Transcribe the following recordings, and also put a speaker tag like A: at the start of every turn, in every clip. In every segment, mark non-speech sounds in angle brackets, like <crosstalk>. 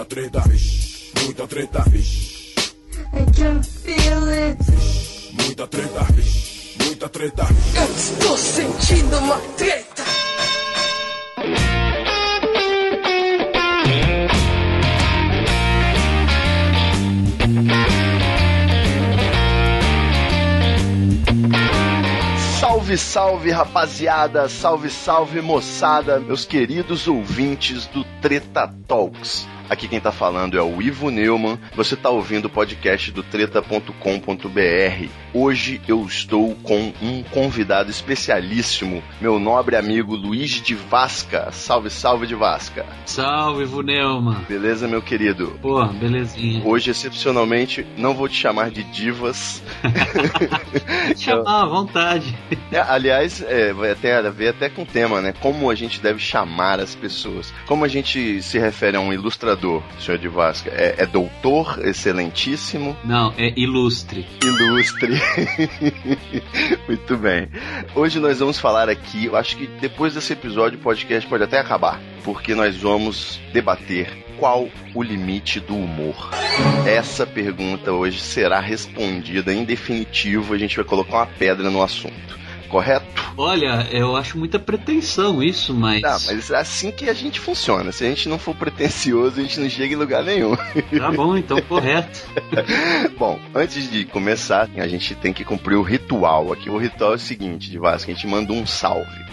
A: Muita treta, muita treta.
B: I can feel it.
A: Muita treta, muita treta.
B: Eu estou sentindo uma treta.
C: Salve, salve, rapaziada! Salve, salve, moçada! Meus queridos ouvintes do Treta Talks. Aqui quem tá falando é o Ivo Neumann. Você tá ouvindo o podcast do treta.com.br. Hoje eu estou com um convidado especialíssimo, meu nobre amigo Luiz de Vasca. Salve, salve de Vasca.
D: Salve, Ivo Neumann.
C: Beleza, meu querido?
D: Pô, belezinha.
C: Hoje, excepcionalmente, não vou te chamar de divas. <laughs>
D: Chamar à vontade.
C: É, aliás, é, vai até a ver até com o tema, né? Como a gente deve chamar as pessoas. Como a gente se refere a um ilustrador, senhor de Vasca? É, é doutor, excelentíssimo,
D: Não, é ilustre.
C: ilustre. <laughs> Muito bem. Hoje nós vamos falar aqui, eu acho que depois desse episódio o podcast pode até acabar, porque nós vamos debater qual o limite do humor. Essa pergunta hoje será respondida em definitivo, a gente vai colocar uma pedra no assunto. Correto?
D: Olha, eu acho muita pretensão isso, mas.
C: Tá, mas é assim que a gente funciona. Se a gente não for pretencioso, a gente não chega em lugar nenhum.
D: Tá bom, então, correto. <laughs>
C: Bom, antes de começar, a gente tem que cumprir o ritual aqui. O ritual é o seguinte, de Vasco, a gente manda um salve.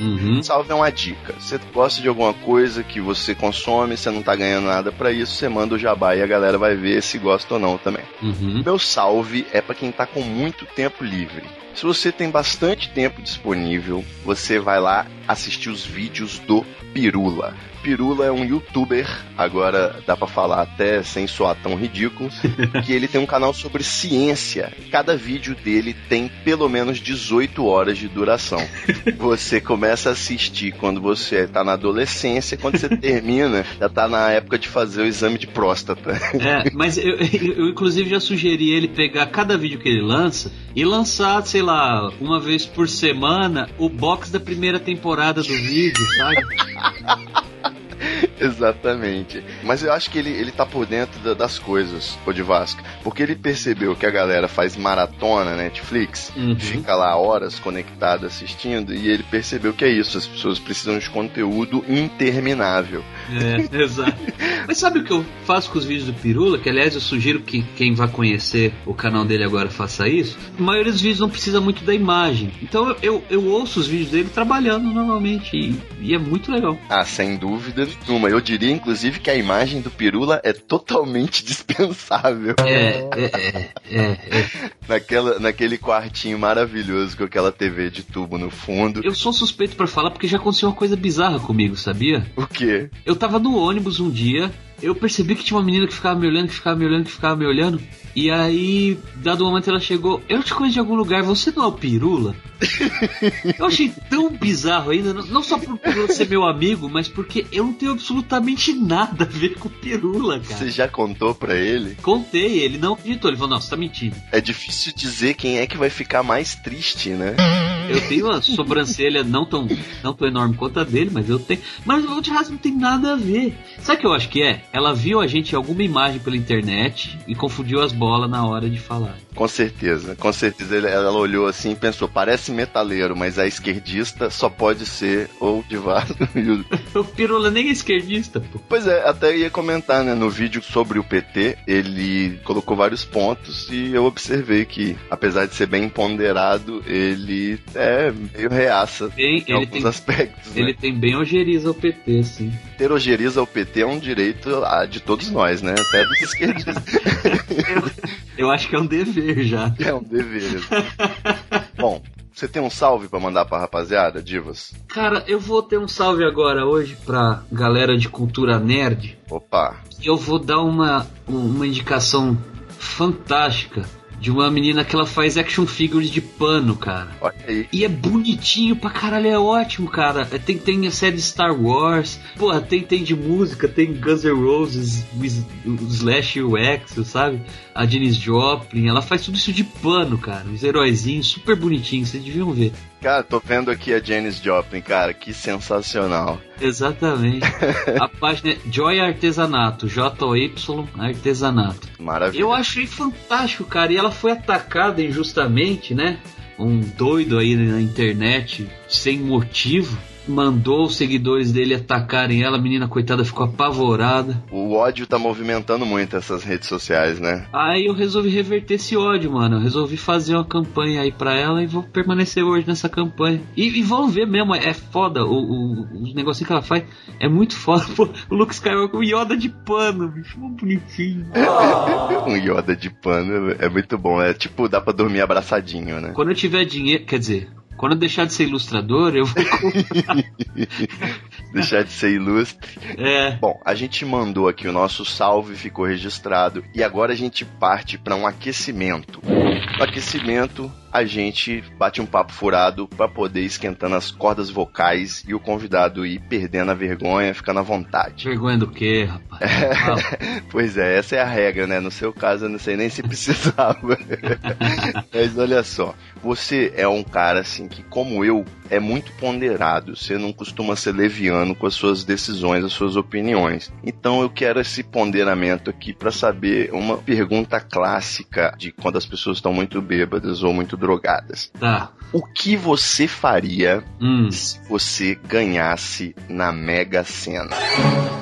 D: Uhum.
C: Salve é uma dica. Você gosta de alguma coisa que você consome, você não tá ganhando nada pra isso, você manda o jabá e a galera vai ver se gosta ou não também.
D: Uhum.
C: Meu salve é pra quem tá com muito tempo livre. Se você tem bastante tempo disponível, você vai lá assistir os vídeos do Pirula. Pirula é um youtuber, agora dá pra falar até sem soar tão ridículo, <laughs> que ele tem um canal sobre ciência. Cada vídeo dele tem pelo menos 18 horas de duração. <laughs> Você começa a assistir quando você tá na adolescência, quando você <laughs> termina, já tá na época de fazer o exame de próstata.
D: É, mas eu, eu, inclusive já sugeri ele pegar cada vídeo que ele lança e lançar, sei lá, uma vez por semana o box da primeira temporada do vídeo, sabe? <laughs> <laughs>
C: Exatamente. Mas eu acho que ele, ele tá por dentro da- das coisas, o de Vasco. Porque ele percebeu que a galera faz maratona na Netflix,
D: Uhum.
C: fica lá horas conectada assistindo, e ele percebeu que é isso, as pessoas precisam de conteúdo interminável.
D: É, <laughs> exato. Mas sabe o que eu faço com os vídeos do Pirula? Que aliás eu sugiro que quem vai conhecer o canal dele agora faça isso. A maioria dos vídeos não precisa muito da imagem. Então eu, eu, ouço os vídeos dele trabalhando normalmente. E, e é muito legal.
C: Ah, sem dúvida nenhuma. Eu diria, inclusive, que a imagem do Pirula é totalmente <laughs> dispensável.
D: É, é, é, é, é.
C: Naquela, naquele quartinho maravilhoso com aquela TV de tubo no fundo.
D: Eu sou suspeito pra falar porque já aconteceu uma coisa bizarra comigo, sabia?
C: O quê?
D: Eu tava no ônibus um dia, eu percebi que tinha uma menina que ficava me olhando, que ficava me olhando, que ficava me olhando. E aí, dado um momento, ela chegou. Eu te conheço de algum lugar, você não é o Pirula? <laughs> eu achei tão bizarro ainda, não- só por Pirula ser meu amigo, mas porque eu não tenho absolutamente nada a ver com o Pirula, cara.
C: Você já contou pra ele?
D: Contei, ele não acreditou. Ele falou: Não, você tá mentindo.
C: É difícil dizer quem é que vai ficar mais triste, né?
D: Eu tenho uma sobrancelha não tão, não tão enorme quanto a dele, mas eu tenho. Mas o de raça não tem nada a ver. Sabe o que eu acho que é? Ela viu a gente em alguma imagem pela internet e confundiu as bolas na hora de falar.
C: Com certeza, com certeza. Ela olhou assim e pensou: parece metaleiro, mas a esquerdista só pode ser ou de Vasco. o-
D: Pirula nem é esquerdista, pô.
C: Pois é, até ia comentar, né? No vídeo sobre o PT, ele colocou vários pontos e eu observei que, apesar de ser bem ponderado, ele é meio reaça
D: Bem,
C: em
D: ele
C: alguns
D: tem,
C: aspectos.
D: ele
C: Né?
D: tem bem ojeriza o PT, assim.
C: Ter ojeriza ao PT é um direito de todos nós, né? Até dos <laughs> esquerdistas.
D: Eu acho que é um dever já.
C: é um dever. Bom, você tem um salve pra mandar pra rapaziada, Divas?
D: Cara, eu vou ter um salve agora hoje pra galera de cultura nerd.
C: Opa,
D: E eu vou dar uma, uma indicação fantástica de uma menina que ela faz action figures de pano, cara.
C: olha aí.
D: E é bonitinho pra caralho, é ótimo, cara. É, Tem, tem a série Star Wars, porra, tem, tem de música, tem Guns N' Roses, Slash e o Axel, sabe? A Janis Joplin, ela faz tudo isso de pano, cara. Os heróizinhos super bonitinhos, vocês deviam ver.
C: Cara, tô vendo aqui a Janis Joplin, cara, que sensacional.
D: Exatamente. <laughs> a página é Joy Artesanato, J-O-Y Artesanato.
C: Maravilha.
D: Eu achei fantástico, cara. E ela foi atacada injustamente, né? Um doido aí na internet, sem motivo mandou os seguidores dele atacarem ela, a menina coitada ficou apavorada.
C: O ódio tá movimentando muito essas redes sociais, né?
D: Aí eu resolvi reverter esse ódio, mano. Eu resolvi fazer uma campanha aí pra ela e vou permanecer hoje nessa campanha. E, e vão ver mesmo, é foda. O, o, os negocinhos que ela faz é muito foda. <laughs> Pô, o Luke Skywalker, o Yoda de pano, bicho, bonitinho. <laughs>
C: um Yoda de pano é muito bom. É tipo, dá pra dormir abraçadinho, né?
D: Quando eu tiver dinheiro, quer dizer, quando eu deixar de ser ilustrador, eu vou. <laughs> <laughs>
C: deixar de ser ilustre.
D: É.
C: Bom, a gente mandou aqui o nosso salve, ficou registrado. E agora a gente parte para um aquecimento. No aquecimento, a gente bate um papo furado para poder ir esquentando as cordas vocais e o convidado ir perdendo a vergonha, ficando à vontade.
D: Vergonha do quê, rapaz?
C: É, <laughs> pois é, essa é a regra, né? No seu caso, eu não sei nem se precisava. <laughs> Mas olha só, você é um cara assim que, como eu, é muito ponderado. Você não costuma ser leviano com as suas decisões, as suas opiniões. Então eu quero esse ponderamento aqui para saber uma pergunta clássica de quando as pessoas estão muito bêbadas ou muito drogadas.
D: Tá.
C: O que você faria
D: Hum.
C: se você ganhasse na Mega Sena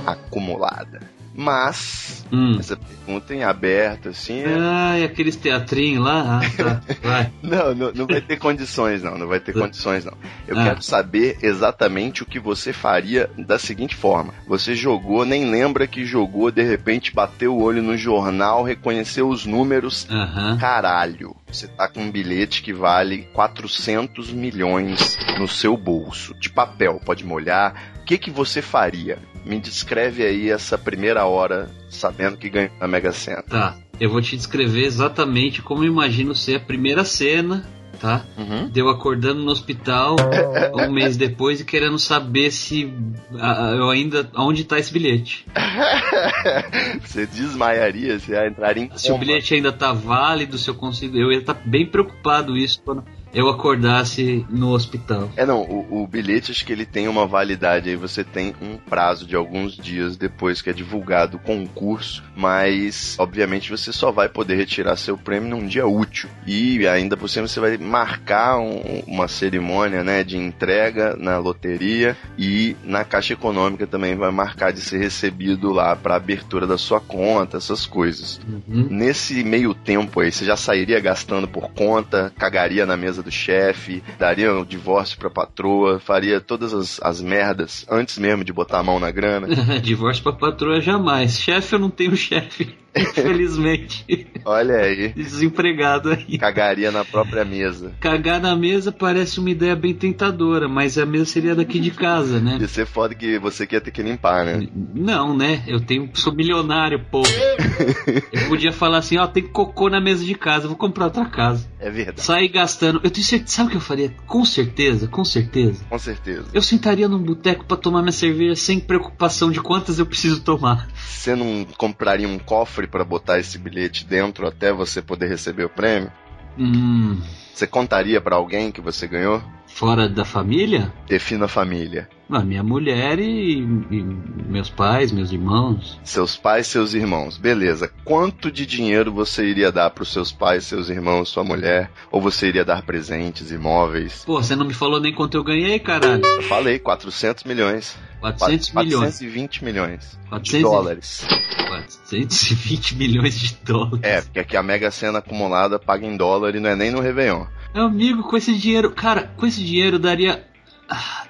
C: acumulada? Mas
D: Hum.
C: essa pergunta em aberto assim, é-
D: Ai, aqueles teatrinhos lá. Ah, tá. <laughs> Vai.
C: Não, não, não vai ter condições, não. Não vai ter condições, não. Eu
D: Ah.
C: quero saber exatamente o que você faria da seguinte forma: você jogou, nem lembra que jogou, de repente bateu o olho no jornal, reconheceu os números.
D: Aham.
C: Caralho, você tá com um bilhete que vale 400 milhões no seu bolso, de papel, pode molhar. O que, que você faria? Me descreve aí essa primeira hora sabendo que ganhou na Mega Sena.
D: Tá. Eu vou te descrever exatamente como eu imagino ser a primeira cena, tá?
C: Uhum.
D: De eu acordando no hospital <laughs> um mês depois e querendo saber se ah, eu ainda. onde tá esse bilhete. <laughs>
C: você desmaiaria, você ia entrar em
D: Se o
C: coma.
D: bilhete ainda tá válido, se eu consigo. Eu ia estar bem preocupado isso quando eu acordasse no hospital.
C: É, não, o, o bilhete acho que ele tem uma validade aí, você tem um prazo de alguns dias depois que é divulgado o concurso, mas obviamente você só vai poder retirar seu prêmio num dia útil. E ainda por cima você vai marcar um- uma cerimônia, né, de entrega na loteria e na Caixa Econômica também vai marcar de ser recebido lá para abertura da sua conta, essas coisas.
D: Uhum.
C: Nesse meio tempo aí, você já sairia gastando por conta, cagaria na mesa do chefe, daria o divórcio pra patroa, faria todas as, as merdas antes mesmo de botar a mão na grana. <laughs>
D: Divórcio pra patroa jamais. Chefe, eu não tenho chefe. <laughs> Infelizmente.
C: Olha aí,
D: Desempregado aí.
C: cagaria na própria mesa.
D: Cagar na mesa parece uma ideia bem tentadora, mas a mesa seria daqui de casa, né?
C: Ia ser foda que você que ia ter que limpar, né?
D: Não, né? Eu tenho, sou milionário, porra. <laughs> Eu podia falar assim, ó, tem cocô na mesa de casa, vou comprar outra casa.
C: É verdade,
D: Sair gastando. Eu tenho certeza, sabe o que eu faria? Com certeza, com certeza.
C: com certeza.
D: Eu sentaria num boteco pra tomar minha cerveja sem preocupação de quantas eu preciso tomar.
C: Você não compraria um cofre pra botar esse bilhete dentro até você poder receber o prêmio?
D: Hum,
C: Você contaria pra alguém que você ganhou?
D: Fora da família?
C: Defina a família.
D: Ah, minha mulher e, e meus pais, meus irmãos.
C: Seus pais, seus irmãos. Beleza. Quanto de dinheiro você iria dar pros seus pais, seus irmãos, sua mulher? Ou você iria dar presentes, imóveis?
D: Pô, você não me falou nem quanto eu ganhei, caralho.
C: Eu falei, 400 milhões.
D: 400
C: Qua-
D: milhões.
C: 420 milhões de
D: 400
C: dólares.
D: 420 milhões de dólares.
C: É, porque aqui a Mega Sena acumulada paga em dólar e não é nem no Réveillon.
D: Meu amigo, com esse dinheiro, cara, com esse dinheiro eu daria.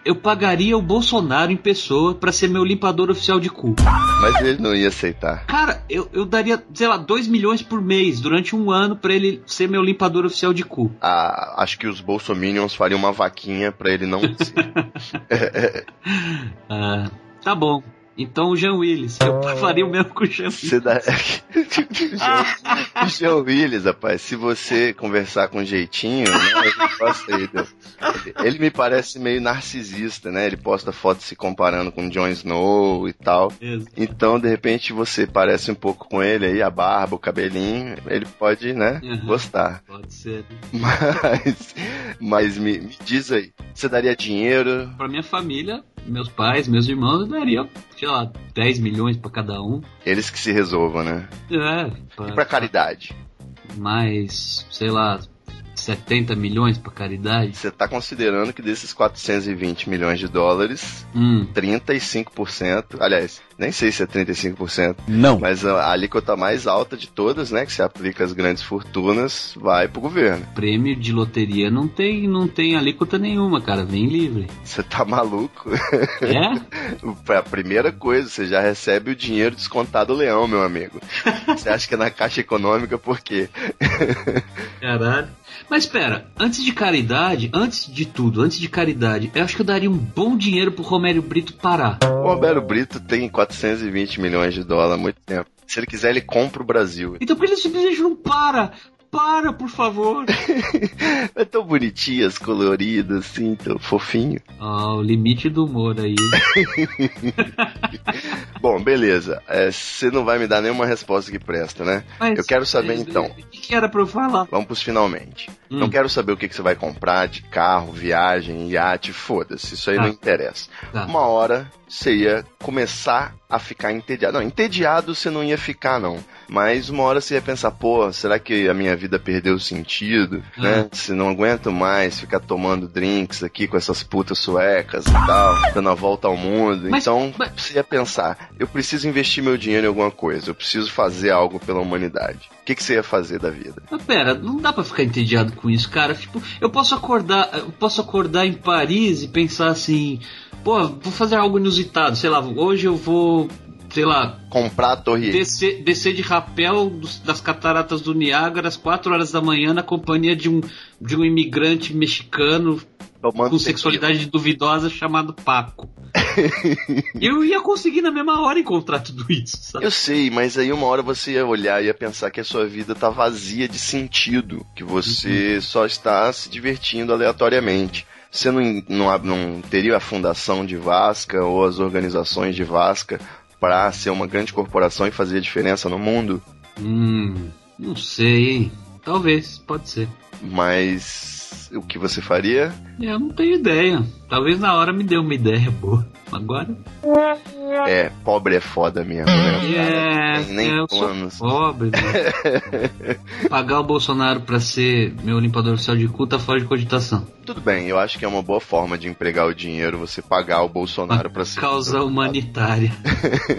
D: Eu pagaria o Bolsonaro em pessoa pra ser meu limpador oficial de cu.
C: Mas ele não ia aceitar.
D: Cara, eu, eu daria, sei lá, 2 milhões por mês durante um ano pra ele ser meu limpador oficial de cu.
C: Ah, acho que os bolsominions fariam uma vaquinha pra ele não. <laughs>
D: Ah, tá bom. Então o Jean Willis. Eu faria o mesmo com o Jean Willis.
C: Dá... <laughs> o Jean Willis, rapaz, se você conversar com jeitinho, né. Ele me parece meio narcisista, né? Ele posta fotos se comparando com Jon Snow e tal.
D: Isso.
C: Então, de repente, você parece um pouco com ele aí, a barba, o cabelinho, ele pode, né,
D: Uhum.
C: gostar.
D: Pode ser.
C: Mas, mas me, me diz aí, você daria dinheiro?
D: Pra minha família, meus pais, meus irmãos, eu daria, sei lá, 10 milhões pra cada um.
C: Eles que se resolvam, né?
D: É,
C: E pra caridade?
D: mais, sei lá, 70 milhões pra caridade.
C: Você tá considerando que desses 420 milhões de dólares,
D: Hum,
C: 35%, aliás, nem sei se é 35%,
E: Não.
C: mas a a alíquota mais alta de todas, né, que se aplica às grandes fortunas, vai pro governo.
D: prêmio de loteria não tem, não tem alíquota nenhuma, cara, vem livre.
C: Você tá maluco? <laughs>
D: É?
C: A primeira coisa, você já recebe o dinheiro descontado do leão, meu amigo. <laughs> Você acha que é na Caixa Econômica por quê?
D: Caralho. Mas espera, antes de caridade, antes de tudo, antes de caridade, eu acho que eu daria um bom dinheiro pro Romério Brito parar.
C: O Roberto Brito tem 420 milhões de dólares há muito tempo. Se ele quiser, ele compra o Brasil.
D: Então por que ele simplesmente não para? Para, por favor. <laughs>
C: É tão bonitinhas, coloridas, assim, tão fofinho.
D: Ah, o limite do humor aí. <laughs>
C: Bom, beleza. É, Você não vai me dar nenhuma resposta que presta, né?
D: Mas,
C: Eu quero saber,
D: é,
C: então.
D: O que, que era pra eu falar?
C: Vamos pros finalmente.
D: Hum.
C: Não quero saber o que, que você vai comprar de carro, viagem, iate, foda-se. Isso aí
D: Tá.
C: não interessa.
D: Tá.
C: Uma hora você ia começar a ficar entediado. Não, entediado você não ia ficar, não. Mas uma hora você ia pensar, pô, será que a minha vida perdeu sentido?
D: Ah.
C: Né? Se não aguento mais ficar tomando drinks aqui com essas putas suecas e tal, dando a volta ao mundo.
D: Mas-
C: então
D: mas-
C: você ia pensar, eu preciso investir meu dinheiro em alguma coisa, eu preciso fazer algo pela humanidade. O que, que você ia fazer da vida?
D: Mas pera, não dá pra ficar entediado com isso, cara. Tipo, eu posso acordar, eu posso acordar em Paris e pensar assim, pô, vou fazer algo inusitado, sei lá, hoje eu vou, sei lá,
C: Comprar a torre
D: descer, descer de rapel dos- das cataratas do Niágara às 4 horas da manhã na companhia de um, de um imigrante mexicano
C: tomando
D: com
C: tequila.
D: sexualidade duvidosa chamado Paco. <laughs> eu ia conseguir na mesma hora encontrar tudo isso, sabe?
C: Eu sei, mas aí uma hora você ia olhar e ia pensar que a sua vida tá vazia de sentido, que você só está se divertindo aleatoriamente. Você não, não, não teria a fundação de Vasca ou as organizações de Vasca para ser uma grande corporação e fazer diferença no mundo?
D: Hum, não sei, hein? Talvez, pode ser.
C: Mas o que você faria?
D: Eu não tenho ideia. Talvez na hora me dê uma ideia boa. Agora.
C: É, pobre é foda mesmo, né? <laughs>
D: É,
C: Tem nem
D: eu sou
C: planos.
D: pobre, né? <laughs> Pagar o Bolsonaro pra ser meu limpador oficial de cu tá fora de cogitação.
C: Tudo bem, eu acho que é uma boa forma de empregar o dinheiro você pagar o Bolsonaro para ser.
D: Causa humanitária.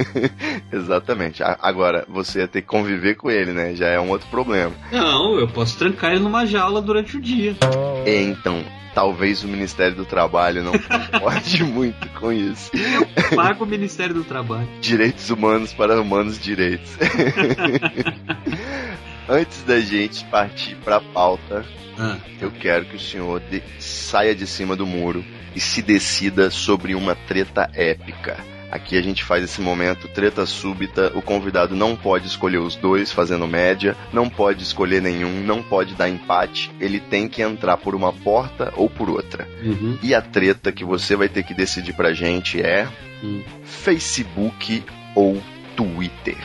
D: <laughs>
C: Exatamente. Agora, você ia ter que conviver com ele, né? Já é um outro problema.
D: Não, eu posso trancar ele numa jaula durante o dia.
C: E então, talvez o Ministério do Trabalho não concorde <laughs> muito com isso.
D: Paga o Ministério do Trabalho.
C: Direitos humanos para humanos direitos. <laughs> Antes da gente partir para a pauta,
D: Ah,
C: eu quero que o senhor de- saia de cima do muro e se decida sobre uma treta épica. Aqui a gente faz esse momento treta súbita, o convidado não pode escolher os dois fazendo média, não pode escolher nenhum, não pode dar empate, ele tem que entrar por uma porta ou por outra.
D: uhum.
C: E a treta que você vai ter que decidir pra gente é
D: Hum.
C: Facebook ou Twitter.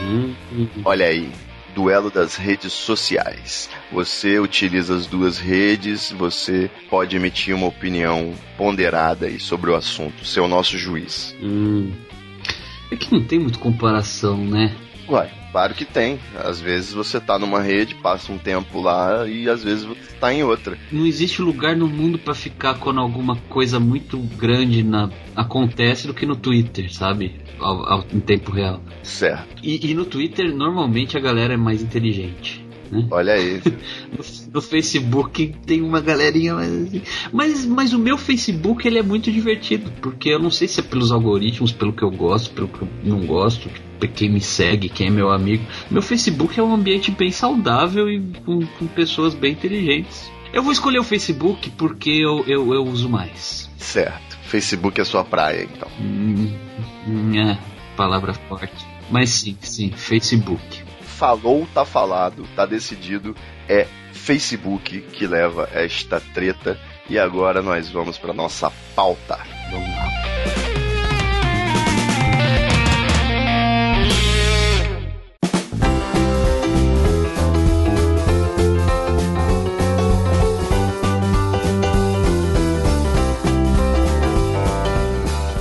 D: Hum, hum.
C: Olha aí, duelo das redes sociais. Você utiliza as duas redes, você pode emitir uma opinião ponderada aí sobre o assunto. Você é o nosso juiz.
D: Hum. É que não tem muita comparação, né?
C: Uai, claro que tem. Às vezes você tá numa rede, passa um tempo lá e às vezes você tá em outra.
D: Não existe lugar no mundo pra ficar quando alguma coisa muito grande na- acontece do que no Twitter, sabe? Ao- ao- em tempo real.
C: Certo.
D: E, e no Twitter, normalmente a galera é mais inteligente. Né?
C: Olha aí. <laughs>
D: No, no Facebook tem uma galerinha assim. Mas, mas o meu Facebook ele é muito divertido, porque eu não sei se é pelos algoritmos, pelo que eu gosto, pelo que eu não gosto, quem me segue, quem é meu amigo. Meu Facebook é um ambiente bem saudável e com, com pessoas bem inteligentes. Eu vou escolher o Facebook porque eu, eu, eu uso mais.
C: certo. Facebook é sua praia, então.
D: Hum, hum, é, palavra forte. Mas sim, sim, Facebook.
C: Falou, tá falado, tá decidido. É Facebook que leva esta treta. E agora nós vamos para nossa pauta.
D: Vamos lá.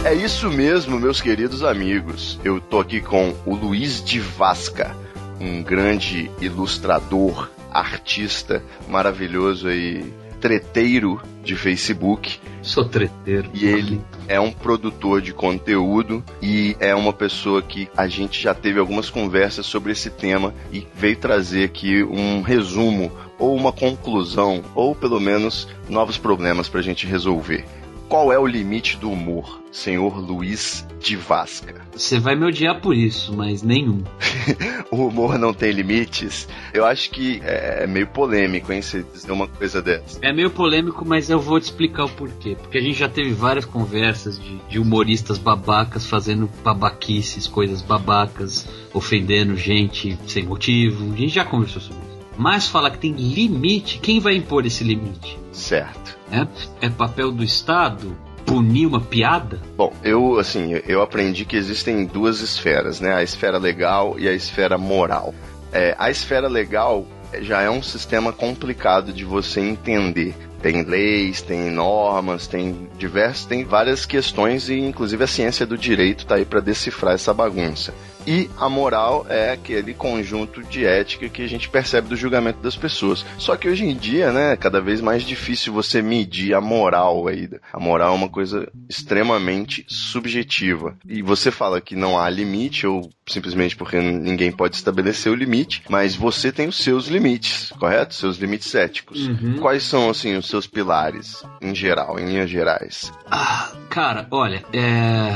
C: É isso mesmo, meus queridos amigos. Eu tô aqui com o Luiz de Vasca, um grande ilustrador, artista maravilhoso aí, treteiro de Facebook.
D: Sou treteiro.
C: E ele é um produtor de conteúdo e é uma pessoa que a gente já teve algumas conversas sobre esse tema e veio trazer aqui um resumo ou uma conclusão ou pelo menos novos problemas pra gente resolver. Qual é o limite do humor, senhor Luiz de Vasca?
D: Você vai me odiar por isso, mas nenhum. <laughs>
C: o humor não tem limites? Eu acho que é meio polêmico, hein, você dizer uma coisa dessa.
D: É meio polêmico, mas eu vou te explicar o porquê. Porque a gente já teve várias conversas de, de humoristas babacas fazendo babaquices, coisas babacas, ofendendo gente sem motivo. A gente já conversou sobre isso. Mas falar que tem limite, quem vai impor esse limite?
C: Certo.
D: É, é papel do Estado punir uma piada?
C: Bom, eu assim, eu aprendi que existem duas esferas, né? A esfera legal e a esfera moral. É, a esfera legal já é um sistema complicado de você entender. Tem leis, tem normas, tem diversos, tem várias questões e inclusive a ciência do direito está aí para decifrar essa bagunça. E a moral é aquele conjunto de ética que a gente percebe do julgamento das pessoas. Só que hoje em dia, né, é cada vez mais difícil você medir a moral aí. A moral é uma coisa extremamente subjetiva. E você fala que não há limite, ou simplesmente porque ninguém pode estabelecer o limite, mas você tem os seus limites, correto? Seus limites éticos.
D: Uhum.
C: Quais são, assim, os seus pilares, em geral, em linhas gerais?
D: Ah, cara, olha, é.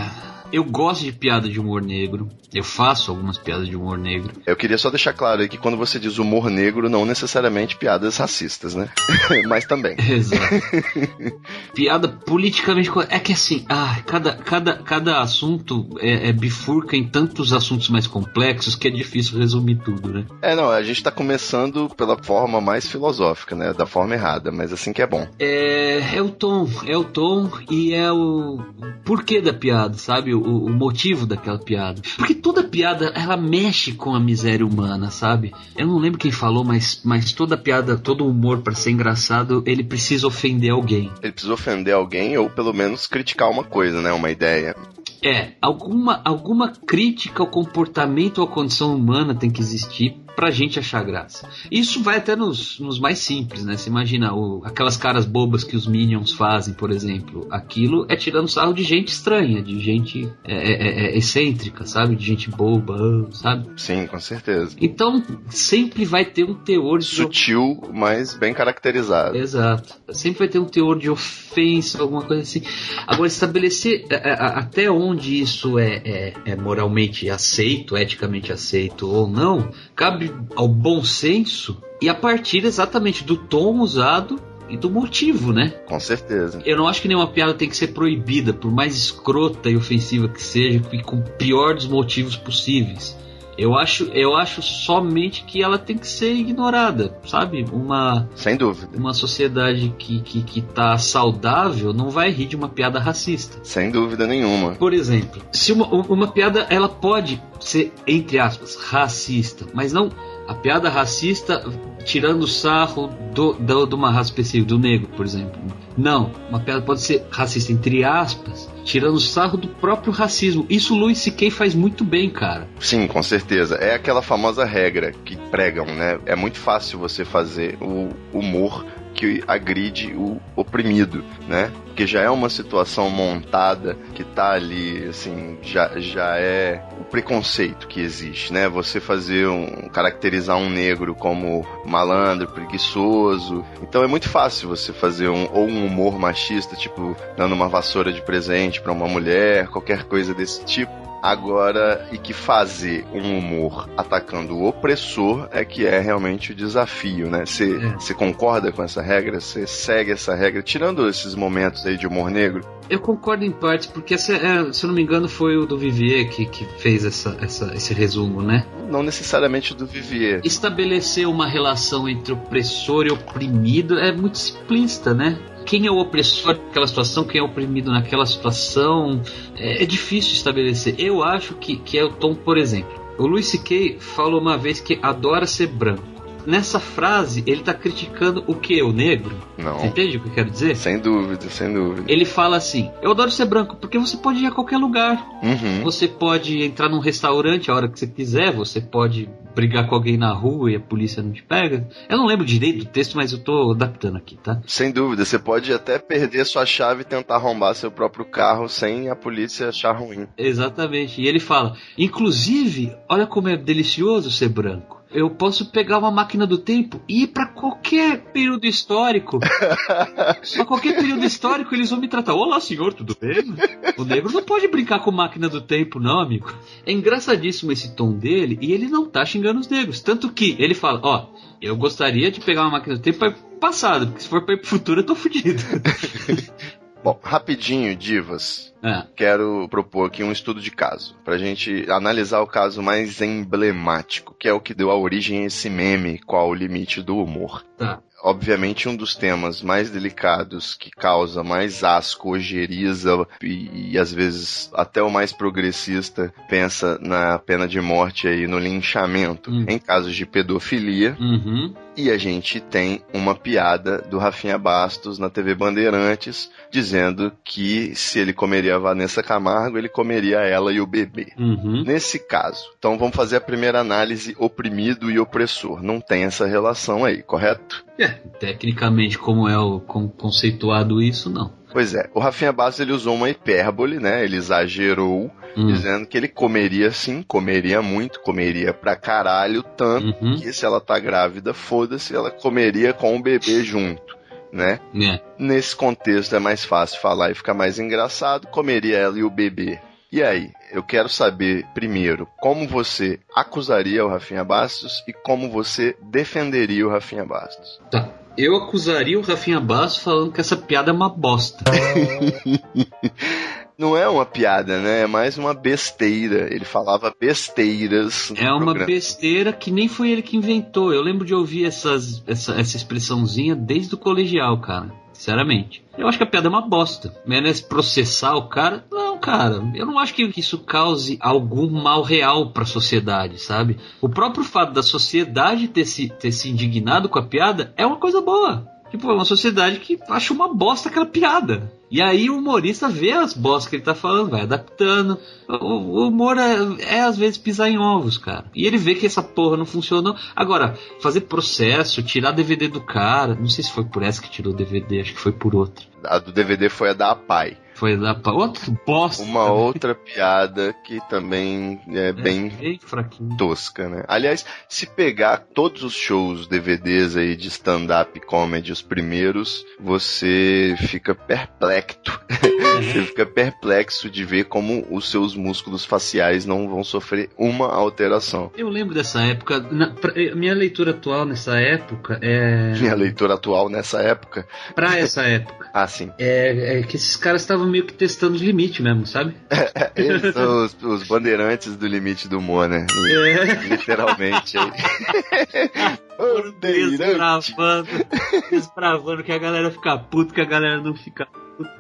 D: Eu gosto de piada de humor negro. Eu faço algumas piadas de humor negro.
C: Eu queria só deixar claro aí que quando você diz humor negro, não necessariamente piadas racistas, né? <laughs> Mas também.
D: Exato. <laughs> piada politicamente. É que assim, ah, cada, cada, cada assunto é, é, bifurca em tantos assuntos mais complexos que é difícil resumir tudo, né?
C: É, não, a gente tá começando pela forma mais filosófica, né? Da forma errada, mas assim que é bom.
D: É, é o tom, é o tom e é o porquê da piada, sabe? O, o motivo daquela piada. Porque toda piada, ela mexe com a miséria humana, sabe? Eu não lembro quem falou, mas, mas toda piada, todo humor para ser engraçado, ele precisa ofender alguém.
C: Ele precisa ofender alguém ou pelo menos criticar uma coisa, né? Uma ideia.
D: É, alguma, alguma crítica ao comportamento ou à condição humana tem que existir pra gente achar graça. Isso vai até nos, nos mais simples, né? Você imagina o, aquelas caras bobas que os Minions fazem, por exemplo. Aquilo é tirando sarro de gente estranha, de gente é, é, é, excêntrica, sabe? De gente boba, sabe?
C: Sim, com certeza.
D: Então, sempre vai ter um teor de...
C: Sutil, mas bem caracterizado.
D: Exato. Sempre vai ter um teor de ofensa, alguma coisa assim. Agora, estabelecer é, é, até onde isso é, é, é moralmente aceito, eticamente aceito ou não, cabe ao bom senso e a partir exatamente do tom usado e do motivo, né?
C: Com certeza.
D: Eu não acho que nenhuma piada tem que ser proibida, por mais escrota e ofensiva que seja, e com o pior dos motivos possíveis. Eu acho, eu acho somente que ela tem que ser ignorada, sabe? Uma
C: sem dúvida.
D: Uma sociedade que, que, que tá saudável não vai rir de uma piada racista.
C: Sem dúvida nenhuma.
D: Por exemplo, se uma, uma piada ela pode ser entre aspas racista, mas não a piada racista tirando sarro do, do, de uma raça específica, do negro, por exemplo. Não, uma piada pode ser racista entre aspas, tirando sarro do próprio racismo. Isso Louis C.K. faz muito bem, cara.
C: Sim, com certeza. É aquela famosa regra que pregam, né? É muito fácil você fazer o humor que agride o oprimido, né? Porque já é uma situação montada que tá ali, assim, já, já é o preconceito que existe, né? Você fazer um caracterizar um negro como malandro, preguiçoso. Então é muito fácil você fazer um ou um humor machista, tipo dando uma vassoura de presente para uma mulher, qualquer coisa desse tipo Agora, e que fazer um humor atacando o opressor é que é realmente o desafio, né? Você
D: É.
C: concorda com essa regra? Você segue essa regra? Tirando esses momentos aí de humor negro,
D: Eu concordo em partes, porque essa, é, se eu não me engano foi o do Vivier que, que fez essa, essa- esse resumo, né?
C: não necessariamente do Vivier.
D: Estabelecer uma relação entre opressor e oprimido é muito simplista, né? Quem é o opressor naquela situação, quem é oprimido naquela situação, é, é difícil estabelecer. Eu acho que, que é o tom, por exemplo. O Louis C.K. falou uma vez que adora ser branco. Nessa frase, ele tá criticando o que? O negro? Você
C: Não.
D: entende o que eu quero dizer?
C: Sem dúvida, sem dúvida.
D: Ele fala assim: Eu adoro ser branco porque você pode ir a qualquer lugar.
C: Uhum.
D: Você pode entrar num restaurante a hora que você quiser, você pode brigar com alguém na rua e a polícia não te pega. Eu não lembro direito do texto, mas eu tô adaptando aqui, tá?
C: Sem dúvida, você pode até perder sua chave e tentar arrombar seu próprio carro sem a polícia achar ruim.
D: Exatamente. E ele fala: Inclusive, olha como é delicioso ser branco. Eu posso pegar uma máquina do tempo e ir pra qualquer período histórico. <laughs> A qualquer período histórico eles vão me tratar. Olá, senhor, tudo bem? O negro não pode brincar com máquina do tempo, não, amigo. É engraçadíssimo esse tom dele e ele não tá xingando os negros. Tanto que ele fala: Ó, eu gostaria de pegar uma máquina do tempo pra ir pro passado, porque se for pra ir pro futuro eu tô fudido. <laughs>
C: Bom, rapidinho, divas.
D: Ah,
C: Quero propor aqui um estudo de caso, pra gente analisar o caso mais emblemático, que é o que deu a origem a esse meme, qual o limite do humor.
D: tá.
C: Obviamente, um dos temas mais delicados, que causa mais asco, ojeriza e, e às vezes até o mais progressista pensa na pena de morte aí, no linchamento,
D: Hum.
C: em casos de pedofilia.
D: Uhum.
C: E a gente tem uma piada do Rafinha Bastos na TV Bandeirantes dizendo que se ele comeria a Vanessa Camargo, ele comeria ela e o bebê.
D: Uhum.
C: Nesse caso, então vamos fazer a primeira análise oprimido e opressor. Não tem essa relação aí, correto?
D: É, tecnicamente, como é o como conceituado isso, não.
C: Pois é, o Rafinha Bastos ele usou uma hipérbole, né? Ele exagerou,
D: Hum.
C: dizendo que ele comeria sim, comeria muito, comeria pra caralho, tanto
D: Uhum.
C: que se ela tá grávida, foda-se, ela comeria com o bebê junto, né?
D: É.
C: Nesse contexto é mais fácil falar e ficar mais engraçado, comeria ela e o bebê. E aí, eu quero saber primeiro como você acusaria o Rafinha Bastos e como você defenderia o Rafinha Bastos.
D: Tá. Eu acusaria o Rafinha Bastos falando que essa piada é uma bosta. <laughs>
C: Não é uma piada, né? É mais uma besteira. Ele falava besteiras.
D: É uma
C: programa.
D: besteira que nem foi ele que inventou. Eu lembro de ouvir essas, essa, essa expressãozinha desde o colegial, cara. Sinceramente. Eu acho que a piada é uma bosta. Menos processar o cara. Não, cara. Eu não acho que isso cause algum mal real pra sociedade, sabe? O próprio fato da sociedade ter se, ter se indignado com a piada é uma coisa boa. Tipo, é uma sociedade que acha uma bosta aquela piada. E aí o humorista vê as bostas que ele tá falando, vai adaptando. O, o humor é, é, às vezes pisar em ovos, cara. E ele vê que essa porra não funcionou. Agora, fazer processo, tirar DVD do cara. Não sei se foi por essa que tirou o DVD, acho que foi por outra.
C: A do DVD foi a da APAI.
D: Foi da pra outro bosta.
C: Uma outra piada que também é bem
D: Bem fraquinho.
C: tosca, né? Aliás, se pegar todos os shows DVDs aí de stand-up comedy, os primeiros, você fica perplexo. <laughs> você fica perplexo de ver como os seus músculos faciais não vão sofrer uma alteração.
D: Eu lembro dessa época. Na, pra- eh, minha leitura atual nessa época é.
C: Minha leitura atual nessa época.
D: Pra essa época. <laughs>
C: Ah, sim.
D: É, é que esses caras estavam meio que testando os limites mesmo, sabe? <laughs>
C: Eles são os, os bandeirantes do limite do humor, né? <laughs>
D: É.
C: Literalmente. <laughs>
D: Desbravando, desbravando que a galera fica puta, que a galera não fica.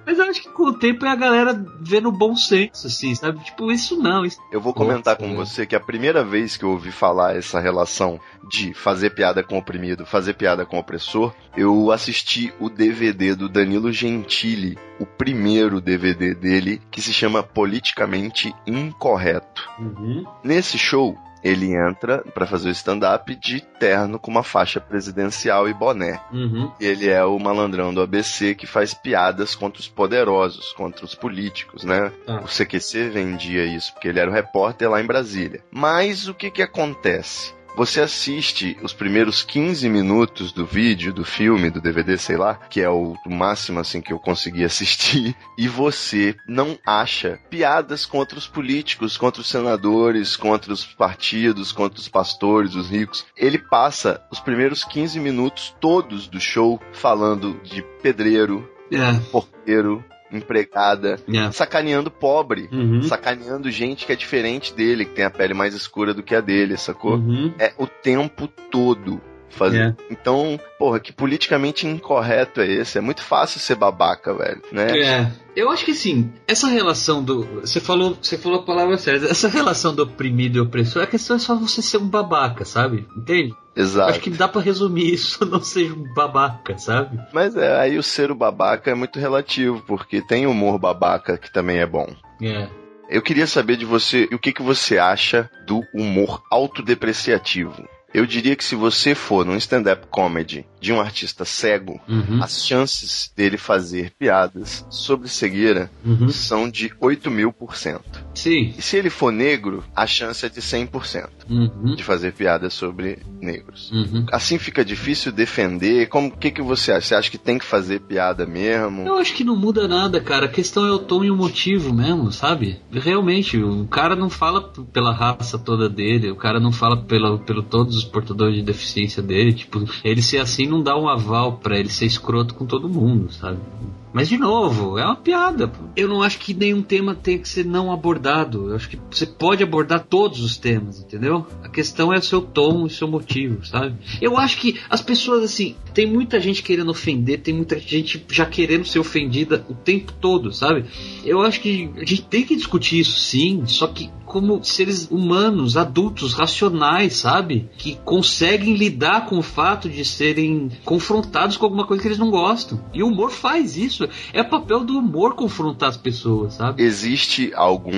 D: Mas eu acho que com o tempo é a galera vendo bom senso, assim, sabe? Tipo, isso não. Isso...
C: Eu vou comentar
D: Nossa,
C: com
D: é.
C: você que a primeira vez que eu ouvi falar essa relação de fazer piada com oprimido, fazer piada com opressor, eu assisti o DVD do Danilo Gentili, o primeiro DVD dele, que se chama Politicamente Incorreto.
D: Uhum.
C: Nesse show, ele entra pra fazer o stand-up de terno com uma faixa presidencial e boné.
D: Uhum.
C: Ele é o malandrão do ABC que faz piadas contra os poderosos, contra os políticos, né?
D: Tá.
C: O CQC vendia isso, porque ele era o repórter lá em Brasília. Mas o que que acontece? Você assiste os primeiros 15 minutos do vídeo, do filme, do DVD, sei lá, que é o máximo assim que eu consegui <laughs> assistir, e você não acha piadas contra os políticos, contra os senadores, contra os partidos, contra os pastores, os ricos. Ele passa os primeiros 15 minutos todos do show falando de pedreiro,
D: É.
C: porteiro, empregada,
D: É.
C: sacaneando pobre,
D: Uhum.
C: sacaneando gente que é diferente dele, que tem a pele mais escura do que a dele, sacou?
D: Uhum.
C: É o tempo todo. Fazendo. Então, porra, que politicamente incorreto é esse? É muito fácil ser babaca, velho, né?
D: É. Eu acho que assim, essa relação do. Você falou, você falou a palavra certa. Essa relação do oprimido e opressor, a questão é só você ser um babaca, sabe? Entende?
C: Exato.
D: Acho que dá pra resumir isso, <laughs> não seja um babaca, sabe?
C: Mas é, aí o ser o babaca é muito relativo, porque tem humor babaca que também é bom.
D: É.
C: Eu queria saber de você o que, que você acha do humor autodepreciativo. Eu diria que se você for num stand-up comedy de um artista cego,
D: Uhum.
C: as chances dele fazer piadas sobre cegueira
D: Uhum.
C: são de 8 mil por cento.
D: Sim.
C: E se ele for negro, a chance é de 100%
D: Uhum.
C: de fazer piadas sobre negros.
D: Uhum.
C: Assim fica difícil defender. Como que que você acha? Você acha que tem que fazer piada mesmo?
D: Eu acho que não muda nada, cara. A questão é o tom e o motivo mesmo, sabe? Realmente, o cara não fala pela raça toda dele, o cara não fala pela, pelo todos os portadores de deficiência dele. Tipo, ele ser assim não dá um aval pra ele ser escroto com todo mundo, sabe? Mas de novo, é uma piada. Eu não acho que nenhum tema tem que ser não abordado. Eu acho que você pode abordar todos os temas, entendeu? A questão é o seu tom e seu motivo, sabe? Eu acho que as pessoas, assim, tem muita gente querendo ofender, tem muita gente já querendo ser ofendida o tempo todo, sabe? Eu acho que a gente tem que discutir isso sim, só que como seres humanos, adultos, racionais, sabe? Que conseguem lidar com o fato de serem confrontados com alguma coisa que eles não gostam. E o humor faz isso. É papel do humor confrontar as pessoas, sabe?
C: Existe algum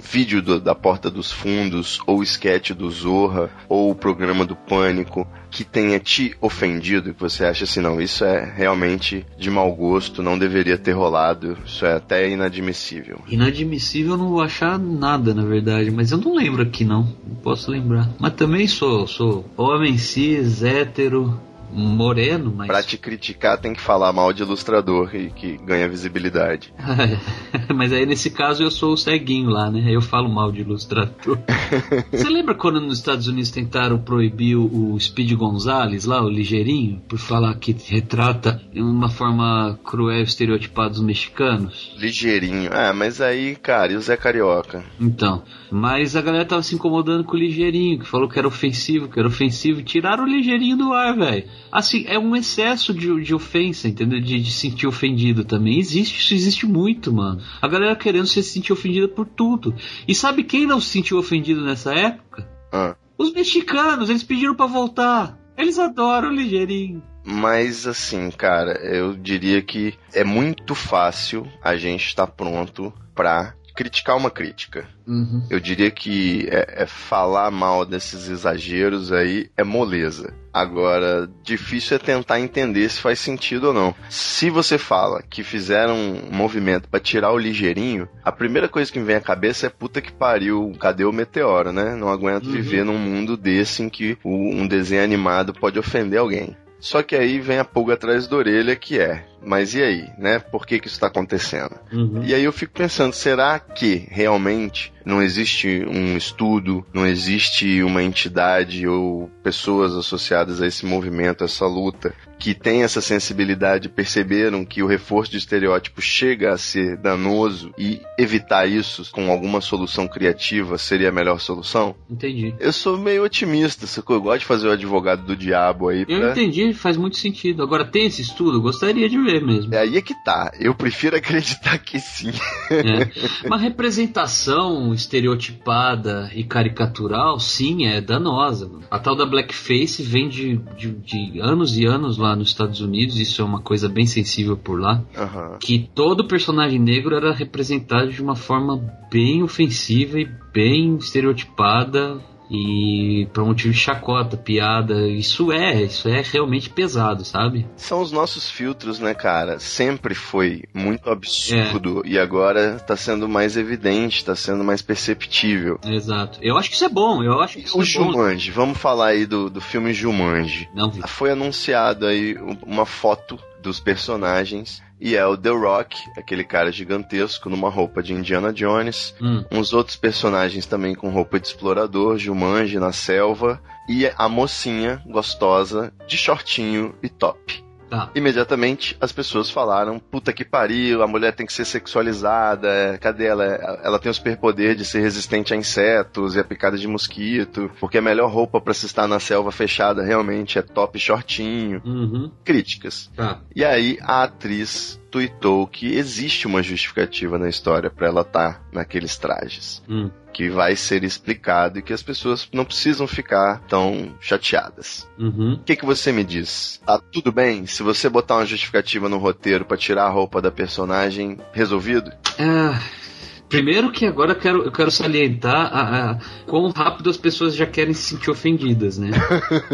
C: vídeo do- da Porta dos Fundos, ou sketch do Zorra, ou o programa do Pânico que tenha te ofendido? Que você acha assim, não, isso é realmente de mau gosto, não deveria ter rolado, isso é até inadmissível.
D: Inadmissível eu não vou achar nada, na verdade, mas eu não lembro aqui não. Não posso lembrar. Mas também sou, sou homem cis, hétero, moreno, mas.
C: Pra te criticar, tem que falar mal de ilustrador e que ganha visibilidade. <laughs>
D: Mas aí nesse caso eu sou o ceguinho lá, né? Eu falo mal de ilustrador. <laughs> Você lembra quando nos Estados Unidos tentaram proibir o Speed Gonzales lá, o ligeirinho, por falar que retrata de uma forma cruel e estereotipada os mexicanos?
C: Ligeirinho. Ah, mas aí, cara, e o Zé Carioca?
D: Então, mas a galera tava se incomodando com o ligeirinho, que falou que era ofensivo, que era ofensivo, e tiraram o ligeirinho do ar, velho. Assim, é um excesso de, de ofensa, entendeu? De, de sentir ofendido também. Existe, isso existe muito, mano. A galera querendo se sentir ofendida por tudo. E sabe quem não se sentiu ofendido nessa época?
C: Ah.
D: Os mexicanos, eles pediram pra voltar. Eles adoram o ligeirinho.
C: Mas assim, cara, eu diria que é muito fácil a gente estar pronto pra criticar uma crítica.
D: Uhum.
C: Eu diria que é, é falar mal desses exageros aí é moleza. Agora, difícil é tentar entender se faz sentido ou não. Se você fala que fizeram um movimento pra tirar o ligeirinho, a primeira coisa que me vem à cabeça é puta que pariu, cadê o meteoro, né? Não aguento
D: Uhum.
C: viver num mundo desse em que um desenho animado pode ofender alguém. Só que aí vem a pulga atrás da orelha que é, mas e aí, né? Por que que isso tá acontecendo?
D: Uhum.
C: E aí eu fico pensando, será que realmente não existe um estudo, não existe uma entidade ou pessoas associadas a esse movimento, a essa luta, que tem essa sensibilidade, perceberam que o reforço de estereótipo chega a ser danoso e evitar isso com alguma solução criativa seria a melhor solução?
D: Entendi.
C: Eu sou meio otimista, sacou? Eu gosto de fazer o advogado do diabo aí
D: Eu
C: pra...
D: entendi, faz muito sentido. Agora, tem esse estudo? Eu Gostaria de ver mesmo.
C: É aí é que tá. Eu prefiro <laughs> acreditar que sim.
D: É. Uma representação estereotipada e caricatural, sim, é danosa. mano. A tal da blackface vem de, de, de anos e anos lá nos Estados Unidos, isso é uma coisa bem sensível por lá.
C: Aham.
D: Que todo personagem negro era representado de uma forma bem ofensiva e bem estereotipada. E por motivo de chacota, piada, isso é, isso é realmente pesado, sabe?
C: São os nossos filtros, né, cara? Sempre foi muito absurdo é. e agora tá sendo mais evidente, tá sendo mais perceptível.
D: Exato. Eu acho que isso é bom, eu acho que isso
C: o
D: é
C: Jumanji,
D: bom.
C: vamos falar aí do, do filme Jumanji.
D: Não vi.
C: Foi anunciado aí uma foto dos personagens e é o The Rock, aquele cara gigantesco numa roupa de Indiana Jones,
D: hum.
C: uns outros personagens também com roupa de explorador, Jumanji na selva e a mocinha gostosa de shortinho e top.
D: Tá.
C: Imediatamente as pessoas falaram: puta que pariu, a mulher tem que ser sexualizada, é, cadê ela? Ela tem o superpoder de ser resistente a insetos e a picada de mosquito, porque a melhor roupa para se estar na selva fechada realmente é top shortinho.
D: Uhum.
C: Críticas.
D: Tá.
C: E aí a atriz tuitou que existe uma justificativa na história para ela estar tá naqueles trajes.
D: Hum.
C: Que vai ser explicado e que as pessoas não precisam ficar tão chateadas.
D: Uhum.
C: O que, que você me diz? Tá tudo bem se você botar uma justificativa no roteiro para tirar a roupa da personagem? Resolvido?
D: É. Primeiro que agora eu quero, eu quero salientar a, a, quão rápido as pessoas já querem se sentir ofendidas, né?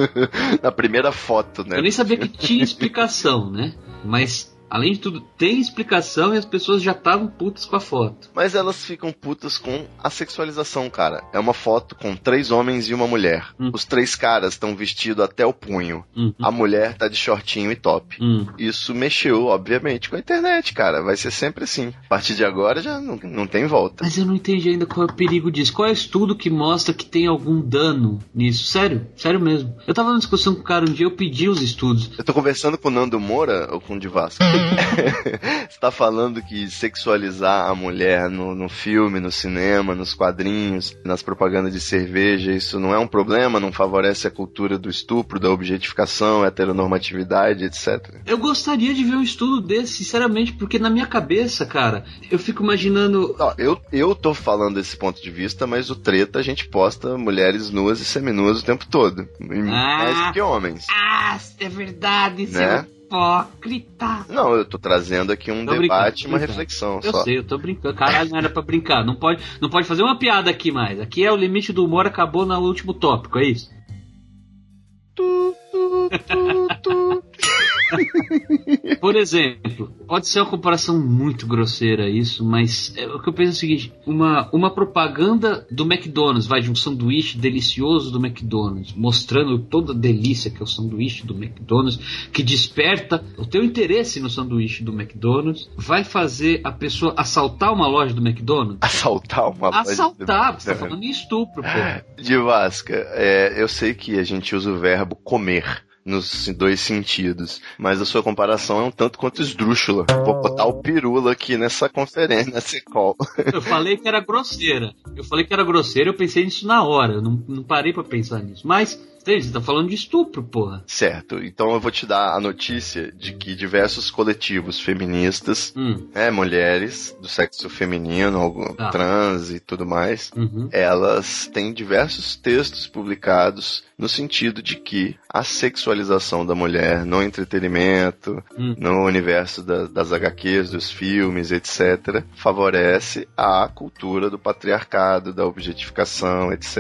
D: <laughs>
C: Na primeira foto, né?
D: Eu nem sabia que tinha explicação, né? Mas Além de tudo, tem explicação e as pessoas já estavam putas com a foto.
C: Mas elas ficam putas com a sexualização, cara. É uma foto com três homens e uma mulher.
D: Hum.
C: Os três caras estão vestidos até o punho.
D: Uhum.
C: A mulher tá de shortinho e top.
D: Hum.
C: Isso mexeu, obviamente, com a internet, cara. Vai ser sempre assim. A partir de agora já não, não tem volta.
D: Mas eu não entendi ainda qual é o perigo disso. Qual é o estudo que mostra que tem algum dano nisso? Sério? Sério mesmo. Eu tava numa discussão com o cara um dia, eu pedi os estudos.
C: Eu tô conversando com o Nando Moura ou com o Divasco? <laughs> Você tá falando que sexualizar a mulher no, no filme, no cinema, nos quadrinhos, nas propagandas de cerveja, isso não é um problema? Não favorece a cultura do estupro, da objetificação, heteronormatividade, etc.
D: Eu gostaria de ver um estudo desse, sinceramente, porque na minha cabeça, cara, eu fico imaginando.
C: Ó, eu, eu tô falando desse ponto de vista, mas o treta a gente posta mulheres nuas e seminuas o tempo todo. Mais do que homens.
D: Ah, é verdade,
C: né?
D: Hipócrita.
C: Não, eu tô trazendo aqui um
D: Tô
C: debate, uma reflexão
D: Eu
C: só.
D: sei, eu tô brincando. Caralho, não era pra brincar. Não pode, não pode fazer uma piada aqui mais. Aqui é o limite do humor, acabou no último tópico, é isso?
C: Tu, tu, tu, tu. <laughs>
D: Por exemplo, pode ser uma comparação muito grosseira isso, mas é, o que eu penso é o seguinte: uma, uma propaganda do McDonald's, vai de um sanduíche delicioso do McDonald's, mostrando toda a delícia que é o sanduíche do McDonald's, que desperta o teu interesse no sanduíche do McDonald's, vai fazer a pessoa assaltar uma loja do McDonald's?
C: Assaltar uma loja do
D: Assaltar, você tá falando em estupro, pô. <laughs>
C: De Vasca, é, eu sei que a gente usa o verbo comer nos dois sentidos, mas a sua comparação é um tanto quanto esdrúxula. Vou botar o pirula aqui nessa conferência, nessa call.
D: Eu falei que era grosseira. Eu falei que era grosseira, eu pensei nisso na hora. Eu não, não parei pra pensar nisso. Mas? Você tá falando de estupro, porra.
C: Certo, então eu vou te dar a notícia de que diversos coletivos feministas,
D: Hum,
C: né, mulheres do sexo feminino,
D: Tá.
C: trans e tudo mais,
D: uhum.
C: elas têm diversos textos publicados no sentido de que a sexualização da mulher no entretenimento,
D: Hum.
C: no universo da- das HQs, dos filmes, etc., favorece a cultura do patriarcado, da objetificação, etc.,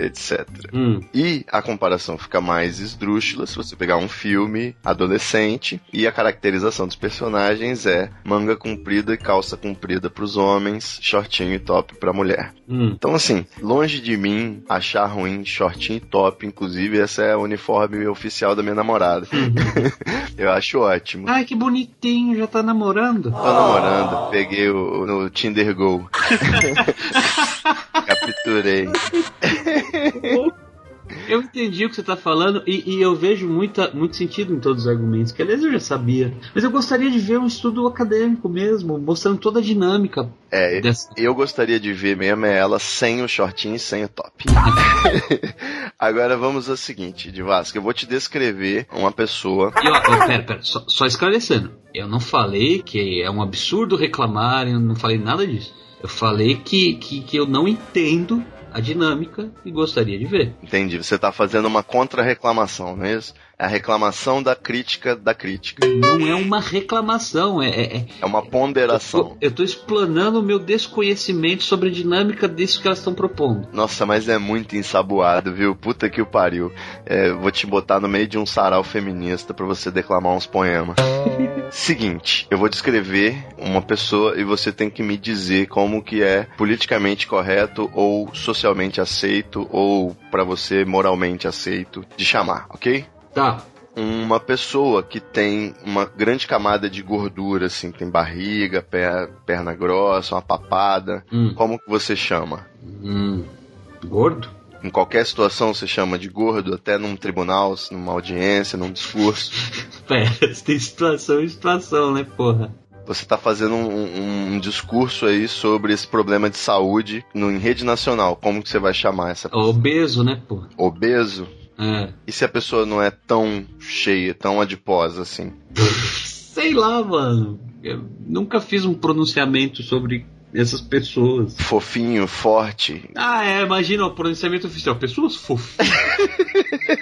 C: etc.
D: Hum.
C: E a comparação fica mais esdrúxula se você pegar um filme adolescente e a caracterização dos personagens é manga comprida e calça comprida para os homens, shortinho e top para mulher.
D: Hum.
C: Então assim, longe de mim achar ruim shortinho e top, inclusive essa é a uniforme oficial da minha namorada. <laughs> Eu acho ótimo.
D: Ai, que bonitinho, já tá namorando?
C: Tô namorando, peguei o, no Tinder Go. <laughs> <laughs> Capturei.
D: Eu entendi o que você tá falando e, e eu vejo muita, muito sentido em todos os argumentos, que aliás eu já sabia. Mas eu gostaria de ver um estudo acadêmico mesmo, mostrando toda a dinâmica
C: É,
D: dessa.
C: Eu gostaria de ver mesmo é ela sem o shortinho e sem o top. <laughs> Agora vamos ao seguinte, de Vasco, eu vou te descrever uma pessoa.
D: E ó, ó, pera, pera, só, só esclarecendo. Eu não falei que é um absurdo reclamarem, eu não falei nada disso. Eu falei que, que, que eu não entendo a dinâmica e gostaria de ver.
C: Entendi, você tá fazendo uma contra-reclamação, não é isso? A reclamação da crítica da crítica.
D: Não é uma reclamação, é. é, é-
C: É uma ponderação.
D: eu tô explanando o meu desconhecimento sobre a dinâmica disso que elas estão propondo.
C: Nossa, mas é muito ensaboado, viu? Puta que o pariu. É, vou te botar no meio de um sarau feminista pra você declamar uns poemas. <laughs> Seguinte, eu vou descrever uma pessoa e você tem que me dizer como que é politicamente correto ou socialmente aceito ou pra você moralmente aceito de chamar, ok?
D: Tá.
C: Uma pessoa que tem uma grande camada de gordura, assim, tem barriga, per- perna grossa, uma papada.
D: Hum.
C: Como que você chama?
D: Hum. Gordo?
C: Em qualquer situação você chama de gordo, até num tribunal, numa audiência, num discurso. <laughs>
D: Pera, tem situação e situação, né, porra?
C: Você tá fazendo um, um- um discurso aí sobre esse problema de saúde no, em rede nacional. Como que você vai chamar essa pessoa?
D: Obeso, né, porra?
C: Obeso?
D: É.
C: E se a pessoa não é tão cheia, tão adiposa assim?
D: Sei lá, mano. Eu nunca fiz um pronunciamento sobre essas pessoas.
C: Fofinho, forte?
D: Ah, é, imagina o pronunciamento oficial. Pessoas fofinhas. <laughs>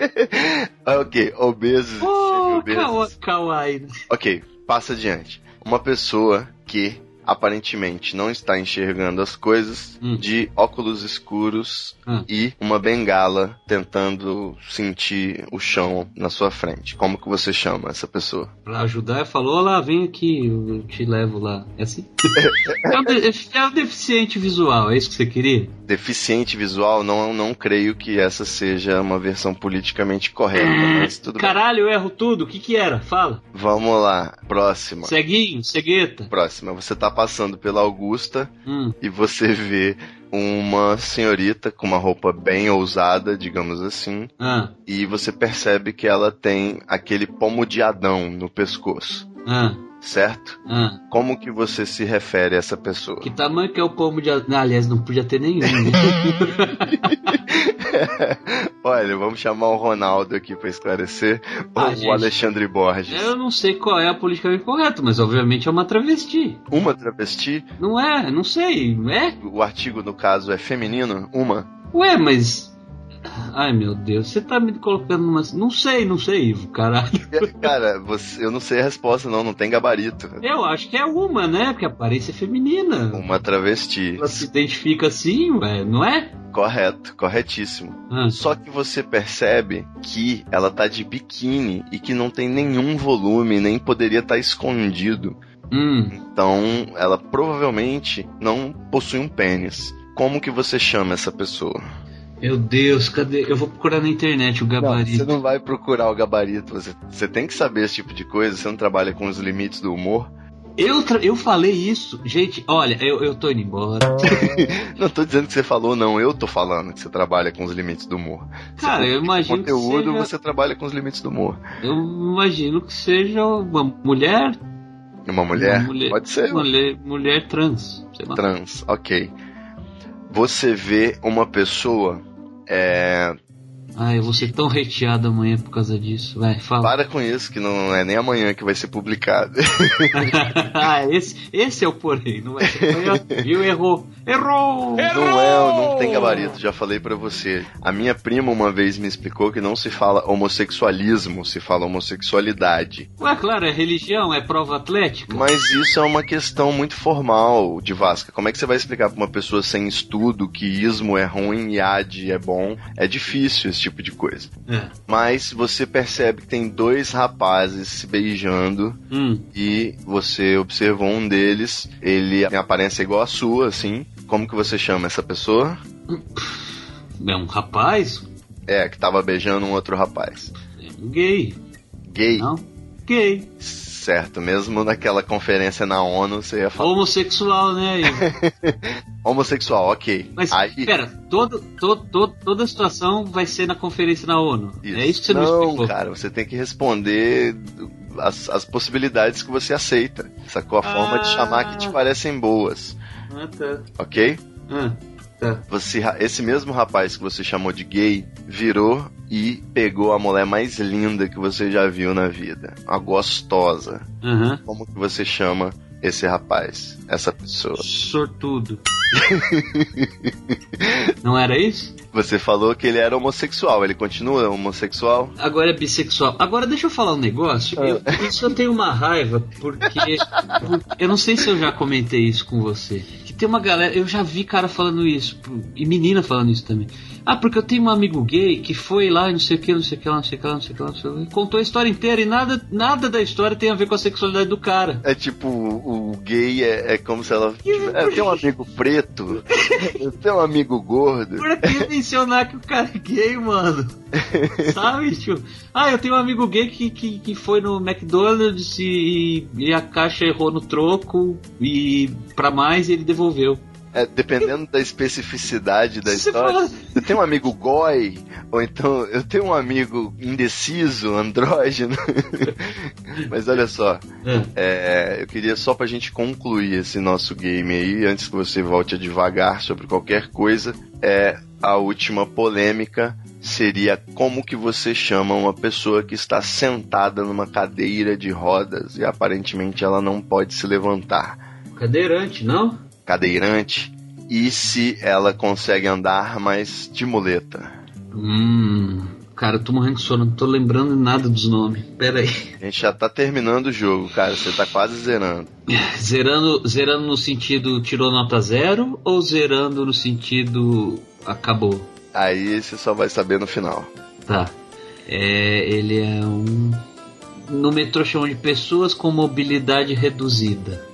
C: Ok, obesos,
D: Oh, kawa- kawaii.
C: Ok, passa adiante. Uma pessoa que aparentemente não está enxergando as coisas,
D: Hum.
C: de óculos escuros
D: Hum.
C: e uma bengala tentando sentir o chão na sua frente. Como que você chama essa pessoa?
D: Pra ajudar, falou, lá, vem aqui, eu te levo lá. É assim? é, um de- é um deficiente visual, é isso que você queria?
C: Deficiente visual, não, não creio que essa seja uma versão politicamente correta, mas tudo bem.
D: Caralho, eu erro tudo. O que que era? Fala.
C: Vamos lá, próxima.
D: Ceguinho, cegueta.
C: Próxima, você tá passando pela Augusta
D: Hum.
C: e você vê uma senhorita com uma roupa bem ousada, digamos assim,
D: Ah,
C: e você percebe que ela tem aquele pomo de Adão no pescoço,
D: ah,
C: certo?
D: ah.
C: Como que você se refere a essa pessoa?
D: Que tamanho que é o pomo de... Ah, aliás, não podia ter nenhum. né? <laughs>
C: Olha, vamos chamar o Ronaldo aqui pra esclarecer,
D: Ah,
C: ou
D: gente.
C: o Alexandre Borges.
D: Eu não sei qual é a politicamente correta, mas obviamente é uma travesti.
C: Uma travesti,
D: Não é? Não sei. É?
C: o artigo no caso é feminino, uma.
D: Ué, mas. Ai meu Deus, você tá me colocando numa. Não sei, não sei, Ivo, caralho. <laughs>
C: Cara, você, eu não sei a resposta não, não tem gabarito.
D: Eu acho que é uma, né? Porque a aparência é feminina.
C: Uma travesti.
D: Ela se identifica assim, ué, não é?
C: Correto, corretíssimo.
D: Ah,
C: Só que você percebe que ela tá de biquíni e que não tem nenhum volume, nem poderia estar escondido.
D: hum.
C: Então, ela provavelmente não possui um pênis. Como que você chama essa pessoa?
D: Meu Deus, cadê? Eu vou procurar na internet o
C: Não,
D: gabarito.
C: você não vai procurar o gabarito. Você, você tem que saber esse tipo de coisa. Você não trabalha com os limites do humor.
D: Eu, eu falei isso. Gente, olha, eu, eu tô indo embora. <laughs>
C: Não tô dizendo que você falou, não. Eu tô falando que você trabalha com os limites do humor.
D: Cara, eu imagino que
C: conteúdo,
D: seja-
C: você trabalha com os limites do humor.
D: Eu imagino que seja uma mulher.
C: Uma mulher?
D: Uma mulher
C: Pode ser.
D: Mulher, mulher trans.
C: Trans, ok. Você vê uma pessoa. É...
D: Ai, eu vou ser tão reteado amanhã por causa disso. Vai, fala.
C: Para com isso, que não é nem amanhã que vai ser publicado. <laughs>
D: ah, esse, esse é o porém. Não vai ser amanhã. Viu? Errou. Errou!
C: Não é, não tem gabarito, já falei pra você. A minha prima uma vez me explicou que não se fala homossexualismo, se fala homossexualidade.
D: Ué, claro, é religião, é prova atlética.
C: Mas isso é uma questão muito formal de Vasca. Como é que você vai explicar pra uma pessoa sem estudo que ismo é ruim e ad é bom? É difícil esse tipo de coisa.
D: É.
C: Mas você percebe que tem dois rapazes se beijando
D: Hum.
C: e você observou um deles, ele tem aparência igual a sua, assim. Como que você chama essa pessoa?
D: É um rapaz?
C: É, que tava beijando um outro rapaz.
D: É um gay.
C: Gay,
D: Não? Gay.
C: Certo? Mesmo naquela conferência na ONU, você ia falar
D: Homossexual, né? <laughs>
C: Homossexual, ok.
D: Mas,
C: Aí,
D: pera, todo, todo, todo- toda a situação vai ser na conferência na ONU. É isso que você
C: não,
D: me explicou.
C: cara, você tem que responder as, as possibilidades que você aceita. Sacou? A forma de
D: Ah.
C: chamar que te parecem boas,
D: Ah, tá.
C: ok?
D: Ah,
C: Você, esse mesmo rapaz que você chamou de gay virou e pegou a mulher mais linda que você já viu na vida. Uma gostosa.
D: Aham.
C: Como que você chama esse rapaz, essa pessoa?
D: Sortudo. <laughs> Não era isso?
C: Você falou que ele era homossexual, ele continua homossexual?
D: Agora é bissexual. Agora deixa eu falar um negócio. Eu, isso eu tenho uma raiva, porque, porque. Eu não sei se eu já comentei isso com você. Que tem uma galera. Eu já vi cara falando isso. E menina falando isso também. Ah, porque eu tenho um amigo gay que foi lá e não sei o que, não sei o que lá, não sei o que lá, não sei o que lá, não sei o que. Contou a história inteira e nada, nada da história tem a ver com a sexualidade do cara.
C: É tipo, o, o gay é, é como se ela. Tipo, é, eu tenho um amigo preto, <laughs> eu tenho um amigo gordo.
D: Por que mencionar que o cara é gay, mano? <laughs> Sabe, tio? Ah, eu tenho um amigo gay que, que, que foi no McDonald's e, e a caixa errou no troco e pra mais ele devolveu.
C: É, dependendo da especificidade da
D: Você
C: história.
D: fala-
C: Eu tenho um amigo goi, ou então eu tenho um amigo indeciso, andrógeno. <laughs> Mas olha só, é, eu queria só pra gente concluir esse nosso game aí, antes que você volte a devagar sobre qualquer coisa, é a última polêmica seria como que você chama uma pessoa que está sentada numa cadeira de rodas e aparentemente ela não pode se levantar
D: Cadeirante, não?
C: Cadeirante e se ela consegue andar, mas de muleta.
D: Hum. Cara, eu tô morrendo de sono, não tô lembrando nada dos nomes. Pera aí.
C: A gente já tá terminando o jogo, cara. Você tá quase zerando. <laughs>
D: Zerando, zerando no sentido tirou nota zero ou zerando no sentido acabou?
C: Aí você só vai saber no final.
D: Tá. É, ele é um. No metrô chamam de pessoas com mobilidade reduzida.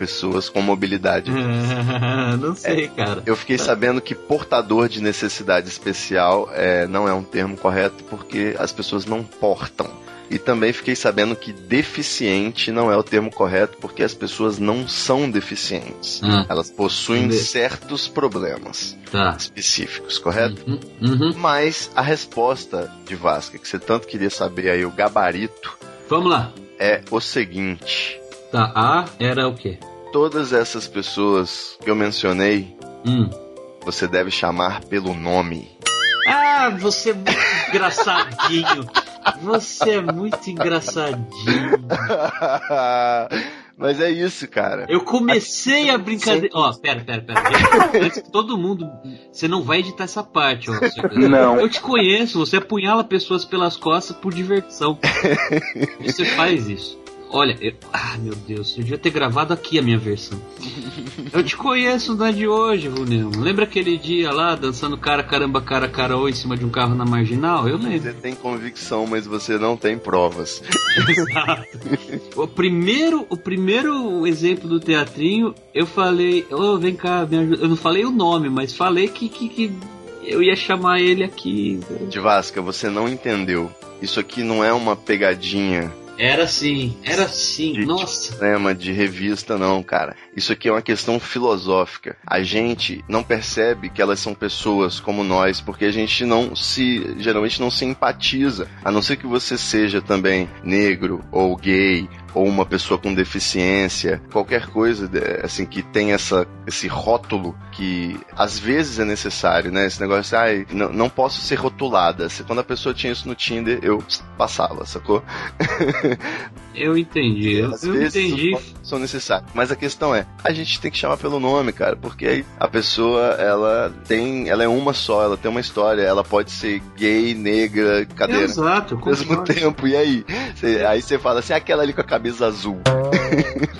C: Pessoas com mobilidade. <laughs>
D: não sei, cara.
C: Eu fiquei sabendo que portador de necessidade especial é, não é um termo correto porque as pessoas não portam. E também fiquei sabendo que deficiente não é o termo correto porque as pessoas não são deficientes.
D: Ah.
C: Elas possuem
D: Entendi.
C: certos problemas
D: Tá.
C: específicos, correto?
D: Uhum, uhum.
C: Mas a resposta de Vasca, que você tanto queria saber aí, o gabarito,
D: Vamos lá.
C: é o seguinte.
D: Tá, A era o quê?
C: Todas essas pessoas que eu mencionei,
D: Hum.
C: você deve chamar pelo nome.
D: Ah, você é muito engraçadinho. Você é muito engraçadinho. <laughs>
C: Mas é isso, cara.
D: Eu comecei a brincadeira. Ó, pera, pera, pera. Antes que todo mundo. Você não vai editar essa parte, ó.
C: Não.
D: Eu te conheço, você apunhala pessoas pelas costas por diversão. <laughs> Você faz isso. Olha, eu... ah, meu Deus, eu devia ter gravado aqui a minha versão. <laughs> Eu te conheço, não é de hoje, Runel. Lembra aquele dia lá, dançando cara, caramba, cara, cara, ou em cima de um carro na marginal? Eu lembro.
C: Você tem convicção, mas você não tem provas. <laughs>
D: Exato. O primeiro, o primeiro exemplo do teatrinho, eu falei, ô, vem cá, me ajuda. Eu não falei o nome, mas falei que, que, que eu ia chamar ele aqui.
C: De Vasca, você não entendeu. Isso aqui não é uma pegadinha
D: Era assim, era assim,
C: de
D: nossa.
C: cinema, de revista, não, cara. Isso aqui é uma questão filosófica. A gente não percebe que elas são pessoas como nós, porque a gente não se. geralmente não se empatiza. A não ser que você seja também negro ou gay ou uma pessoa com deficiência, qualquer coisa de- assim que tem essa, esse rótulo que às vezes é necessário, né? Esse negócio, ai, não, não posso ser rotulada. Quando a pessoa tinha isso no Tinder, eu passava, sacou? <laughs>
D: Eu entendi, eu,
C: Às
D: eu
C: vezes
D: entendi.
C: são necessários. Mas a questão é, a gente tem que chamar pelo nome, cara, porque aí a pessoa, ela tem, ela é uma só, ela tem uma história, ela pode ser gay, negra, cadeira.
D: Exato,
C: Ao mesmo tempo, e aí? Cê- aí você fala assim, aquela ali com a camisa azul.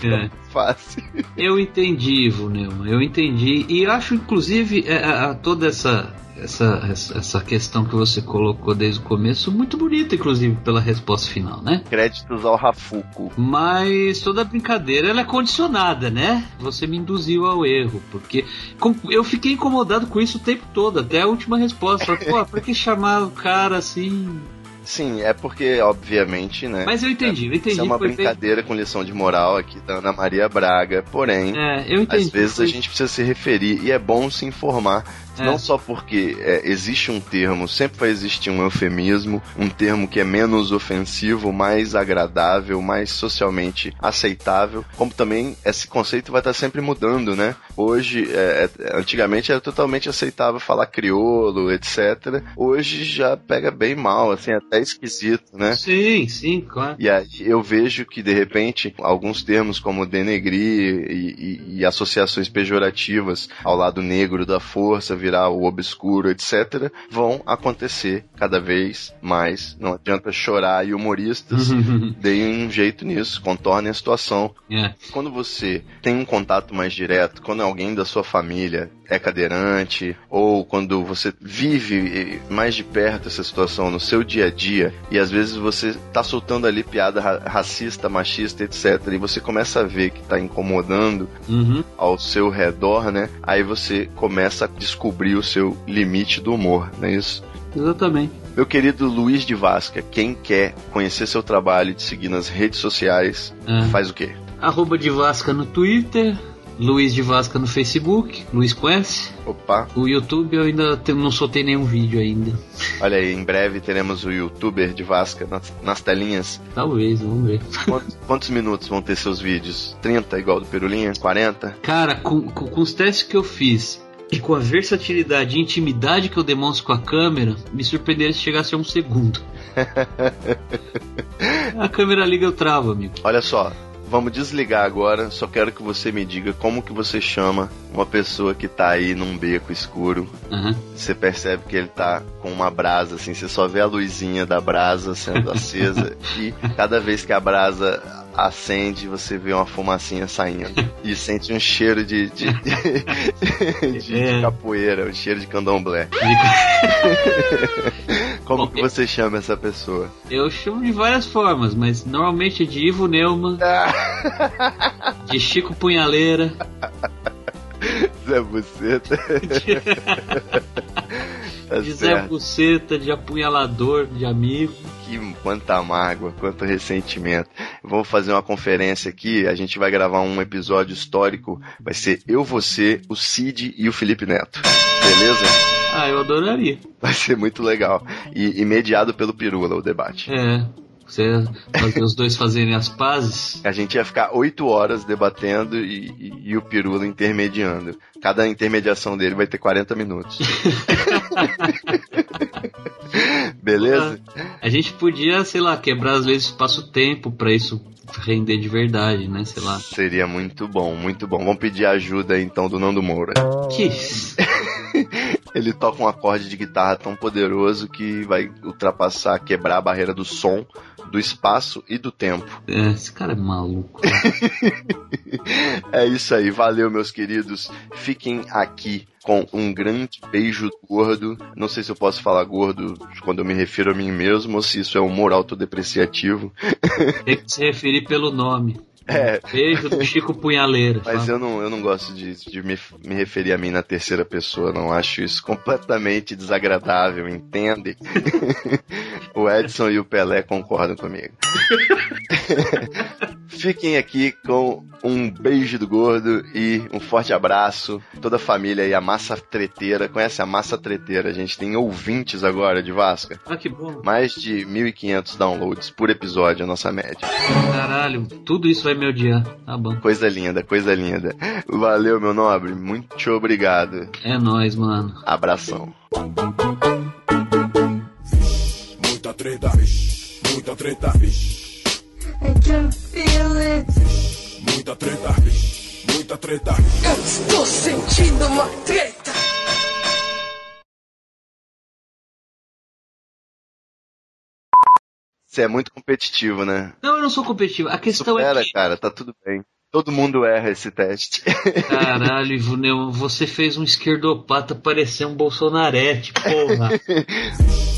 D: É. <laughs>
C: Fácil.
D: Eu entendi, Vunel, eu entendi. E acho, inclusive, é, a- a- toda essa, essa, essa, questão que você colocou desde o começo, muito bonita, inclusive, pela resposta final, né?
C: Créditos ao Rafuco.
D: Mas toda brincadeira ela é condicionada, né? Você me induziu ao erro, porque eu fiquei incomodado com isso o tempo todo, até a última resposta. Pô, por que chamar o cara assim?
C: Sim, é porque, obviamente, né?
D: Mas eu entendi, eu entendi.
C: Isso é uma brincadeira com lição de moral aqui da Ana Maria Braga, porém,
D: É, entendi.
C: Às vezes a gente precisa se referir e é bom se informar.
D: É.
C: Não só porque é, existe um termo, sempre vai existir um eufemismo, um termo que é menos ofensivo, mais agradável, mais socialmente aceitável, como também esse conceito vai estar sempre mudando, né? Hoje, é, é, antigamente era totalmente aceitável falar crioulo, etc. Hoje já pega bem mal, assim, é é esquisito, né?
D: Sim, sim, claro.
C: E aí eu vejo que, de repente, alguns termos como denegrir e, e, e, associações pejorativas ao lado negro da força, virar o obscuro, etc., vão acontecer cada vez mais. Não adianta chorar e humoristas <laughs> deem um jeito nisso, contornem a situação.
D: É.
C: Quando você tem um contato mais direto, quando alguém da sua família é cadeirante, ou quando você vive mais de perto essa situação no seu dia a dia, e às vezes você tá soltando ali piada ra racista, machista, etc., e você começa a ver que tá incomodando
D: Uhum.
C: ao seu redor, né? Aí você começa a descobrir o seu limite do humor, não é isso?
D: Exatamente.
C: Meu querido Luiz de Vasca, quem quer conhecer seu trabalho e te seguir nas redes sociais,
D: É.
C: faz o quê?
D: Arroba de Vasca no Twitter, Luiz de Vasca no Facebook, Luiz conhece.
C: Opa,
D: O YouTube eu ainda te- não soltei nenhum vídeo ainda.
C: olha aí, em breve teremos o youtuber de Vasca nas, nas telinhas.
D: Talvez, vamos ver.
C: Quantos, quantos minutos vão ter seus vídeos? 30, igual do Perulinha? 40?
D: Cara, com, com, com os testes que eu fiz e com a versatilidade e intimidade que eu demonstro com a câmera, me surpreenderia se chegasse a um segundo. <laughs> a câmera liga eu travo, amigo.
C: Olha só, vamos desligar agora. Só quero que você me diga como que você chama uma pessoa que tá aí num beco escuro.
D: Aham.
C: Você percebe que ele tá com uma brasa, assim, você só vê a luzinha da brasa sendo <laughs> acesa e cada vez que a brasa acende, você vê uma fumacinha saindo e sente um cheiro de, de, <laughs> de, de
D: É.
C: capoeira, um cheiro de candomblé. <laughs> Como que você chama essa pessoa?
D: Eu chamo de várias formas, mas normalmente é de Ivo Neumann, de Chico Punhaleira,
C: Zé Buceta. <laughs> Tá
D: de Zé. Buceta, de apunhalador, de amigo.
C: Que quanta mágoa, quanto ressentimento. Vamos fazer uma conferência aqui, a gente vai gravar um episódio histórico. Vai ser eu, você, o Cid e o Felipe Neto. Beleza?
D: Ah, eu adoraria.
C: Vai ser muito legal. E, e mediado pelo Pirula o debate.
D: É, você fazer os dois fazerem as pazes.
C: A gente ia ficar oito horas debatendo e, e- e o Pirula intermediando. Cada intermediação dele vai ter 40 minutos. <laughs> Beleza?
D: A gente podia, sei lá, quebrar às vezes espaço-tempo pra isso render de verdade, né? Sei lá.
C: Seria muito bom, muito bom. Vamos pedir ajuda então do Nando Moura.
D: Que. <laughs>
C: Ele toca um acorde de guitarra tão poderoso que vai ultrapassar, quebrar a barreira do som, do espaço e do tempo.
D: É, esse cara é maluco. <laughs>
C: É isso aí, valeu meus queridos. Fiquem aqui com um grande beijo gordo. Não sei se eu posso falar gordo quando eu me refiro a mim mesmo ou se isso é humor autodepreciativo.
D: Tem que se referir pelo nome.
C: É,
D: Beijo do Chico Punhaleira.
C: Mas eu não, eu não gosto de, de me, me referir a mim na terceira pessoa, não acho isso completamente desagradável, entende? <laughs> o Edson e o Pelé concordam comigo. <laughs> Fiquem aqui com um beijo do gordo e um forte abraço. Toda a família aí, a massa treteira. Conhece a massa treteira? A gente tem ouvintes agora de Vasca.
D: Ah, que bom.
C: Mais de 1.500 downloads por episódio, a nossa média.
D: Caralho, tudo isso vai me odiar. Tá bom.
C: Coisa linda, coisa linda. Valeu, meu nobre. Muito obrigado.
D: É nóis, mano.
C: Abração.
A: Muita treta, vixe. Muita treta, vixe.
B: I can feel it.
A: Muita treta, vixe. Muita treta, vixe.
B: Eu estou sentindo uma treta.
C: Você é muito competitivo, né?
D: Não, eu não sou competitivo. A questão
C: Supera,
D: é que.
C: cara, tá tudo bem. Todo mundo erra esse teste.
D: Caralho, <laughs> Ivo Neumann, você fez um esquerdopata parecer um bolsonarete, porra. <laughs>